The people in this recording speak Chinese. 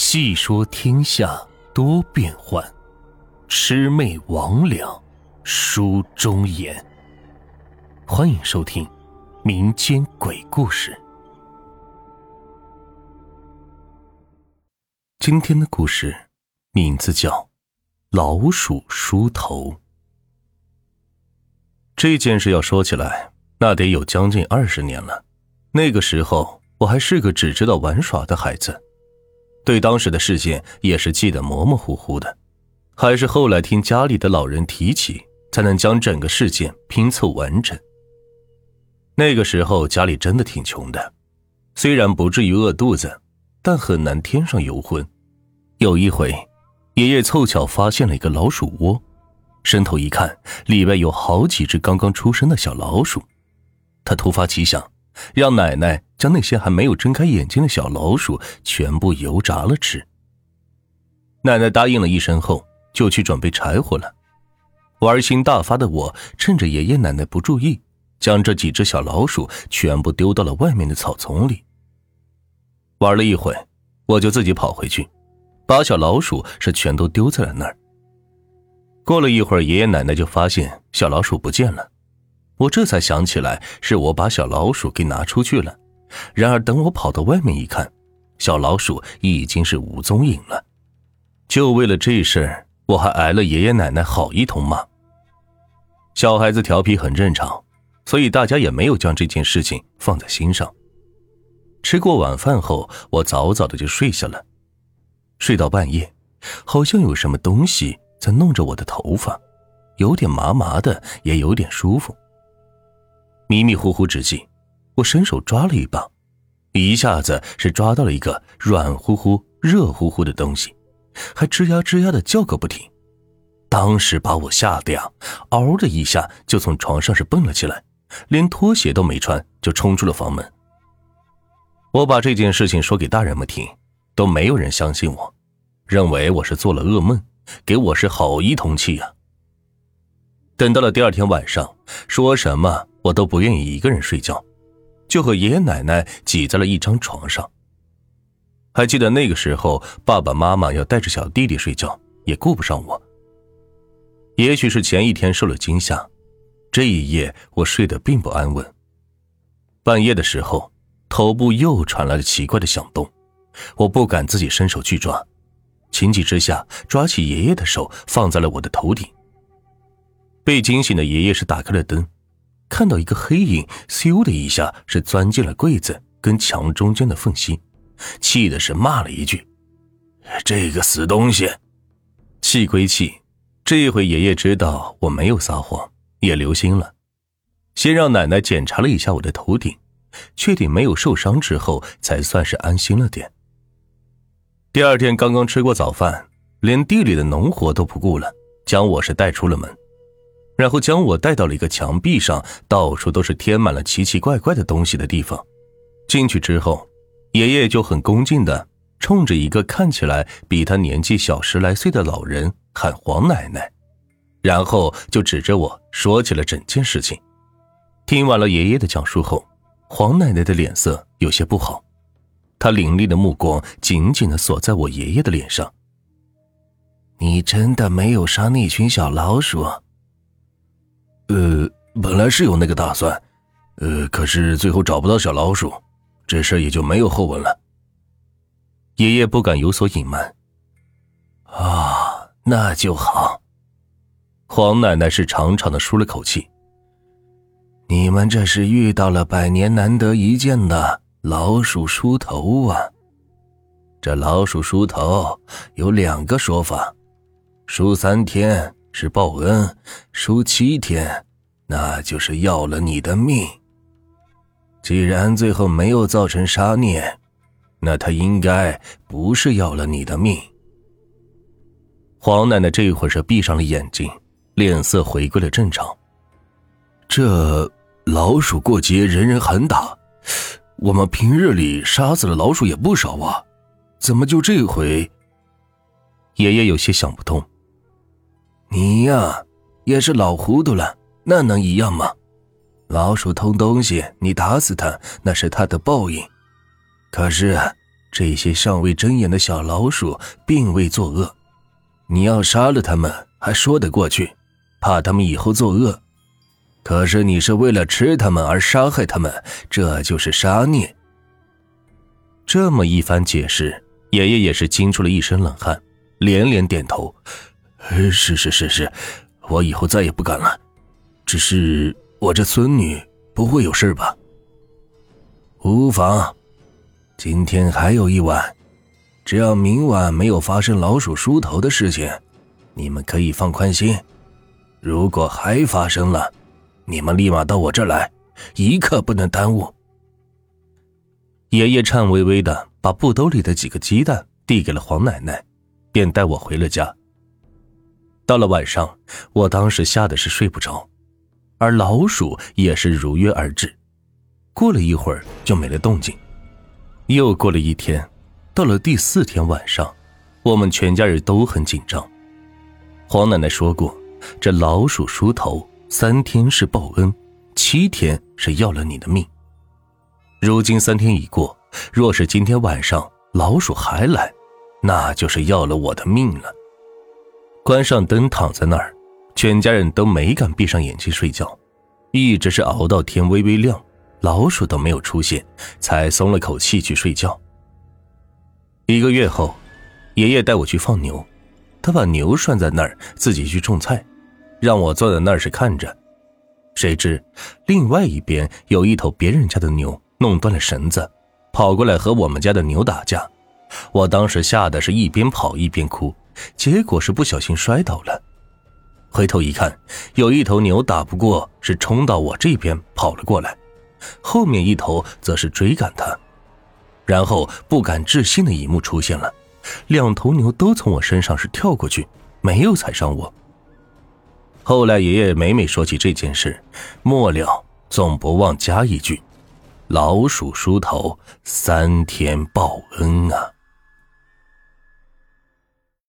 细说天下多变幻，魑魅魍魉书中言。欢迎收听民间鬼故事。今天的故事名字叫《老鼠梳头》。这件事要说起来，那得有将近二十年了。那个时候，我还是个只知道玩耍的孩子。对当时的事件也是记得模模糊糊的，还是后来听家里的老人提起，才能将整个事件拼凑完整。那个时候家里真的挺穷的，虽然不至于饿肚子，但很难添上油荤。有一回，爷爷凑巧发现了一个老鼠窝，伸头一看，里边有好几只刚刚出生的小老鼠。他突发奇想。让奶奶将那些还没有睁开眼睛的小老鼠全部油炸了吃。奶奶答应了一声后，就去准备柴火了。玩心大发的我，趁着爷爷奶奶不注意，将这几只小老鼠全部丢到了外面的草丛里。玩了一会，我就自己跑回去，把小老鼠是全都丢在了那儿。过了一会儿，爷爷奶奶就发现小老鼠不见了。我这才想起来，是我把小老鼠给拿出去了。然而等我跑到外面一看，小老鼠已经是无踪影了。就为了这事儿，我还挨了爷爷奶奶好一通骂。小孩子调皮很正常，所以大家也没有将这件事情放在心上。吃过晚饭后，我早早的就睡下了。睡到半夜，好像有什么东西在弄着我的头发，有点麻麻的，也有点舒服。迷迷糊糊之际，我伸手抓了一把，一下子是抓到了一个软乎乎、热乎乎的东西，还吱呀吱呀的叫个不停。当时把我吓得呀，嗷的一下就从床上是蹦了起来，连拖鞋都没穿就冲出了房门。我把这件事情说给大人们听，都没有人相信我，认为我是做了噩梦，给我是好一通气呀。等到了第二天晚上，说什么我都不愿意一个人睡觉，就和爷爷奶奶挤在了一张床上。还记得那个时候，爸爸妈妈要带着小弟弟睡觉，也顾不上我。也许是前一天受了惊吓，这一夜我睡得并不安稳。半夜的时候，头部又传来了奇怪的响动，我不敢自己伸手去抓，情急之下抓起爷爷的手放在了我的头顶。被惊醒的爷爷是打开了灯，看到一个黑影，咻的一下是钻进了柜子跟墙中间的缝隙，气的是骂了一句：“这个死东西！”气归气，这回爷爷知道我没有撒谎，也留心了，先让奶奶检查了一下我的头顶，确定没有受伤之后，才算是安心了点。第二天刚刚吃过早饭，连地里的农活都不顾了，将我是带出了门。然后将我带到了一个墙壁上，到处都是贴满了奇奇怪怪的东西的地方。进去之后，爷爷就很恭敬的冲着一个看起来比他年纪小十来岁的老人喊“黄奶奶”，然后就指着我说起了整件事情。听完了爷爷的讲述后，黄奶奶的脸色有些不好，她凌厉的目光紧紧的锁在我爷爷的脸上。你真的没有杀那群小老鼠？呃，本来是有那个打算，呃，可是最后找不到小老鼠，这事也就没有后文了。爷爷不敢有所隐瞒。啊，那就好。黄奶奶是长长的舒了口气。你们这是遇到了百年难得一见的老鼠梳头啊！这老鼠梳头有两个说法，梳三天。是报恩，输七天，那就是要了你的命。既然最后没有造成杀孽，那他应该不是要了你的命。黄奶奶这会儿是闭上了眼睛，脸色回归了正常。这老鼠过节人人喊打，我们平日里杀死了老鼠也不少啊，怎么就这回？爷爷有些想不通。你呀，也是老糊涂了，那能一样吗？老鼠偷东西，你打死它，那是它的报应。可是，这些尚未睁眼的小老鼠并未作恶，你要杀了他们还说得过去，怕他们以后作恶。可是你是为了吃他们而杀害他们，这就是杀孽。这么一番解释，爷爷也是惊出了一身冷汗，连连点头：“是是是是，我以后再也不敢了。只是我这孙女不会有事吧？”无妨，今天还有一晚，只要明晚没有发生老鼠梳头的事情，你们可以放宽心。如果还发生了，你们立马到我这儿来，一刻不能耽误。爷爷颤巍巍的把布兜里的几个鸡蛋递给了黄奶奶，便带我回了家。到了晚上，我当时吓得是睡不着，而老鼠也是如约而至。过了一会儿就没了动静。又过了一天，到了第四天晚上，我们全家人都很紧张。黄奶奶说过，这老鼠梳头。三天是报恩，七天是要了你的命。如今三天已过，若是今天晚上老鼠还来，那就是要了我的命了。关上灯，躺在那儿，全家人都没敢闭上眼睛睡觉，一直是熬到天微微亮，老鼠都没有出现，才松了口气去睡觉。一个月后，爷爷带我去放牛，他把牛拴在那儿，自己去种菜。让我坐在那儿是看着，谁知另外一边有一头别人家的牛弄断了绳子，跑过来和我们家的牛打架。我当时吓得是一边跑一边哭，结果是不小心摔倒了。回头一看，有一头牛打不过，是冲到我这边跑了过来，后面一头则是追赶他。然后不敢置信的一幕出现了，两头牛都从我身上是跳过去，没有踩上我。后来，爷爷每每说起这件事，末了总不忘加一句：“老鼠梳头，三天报恩啊。”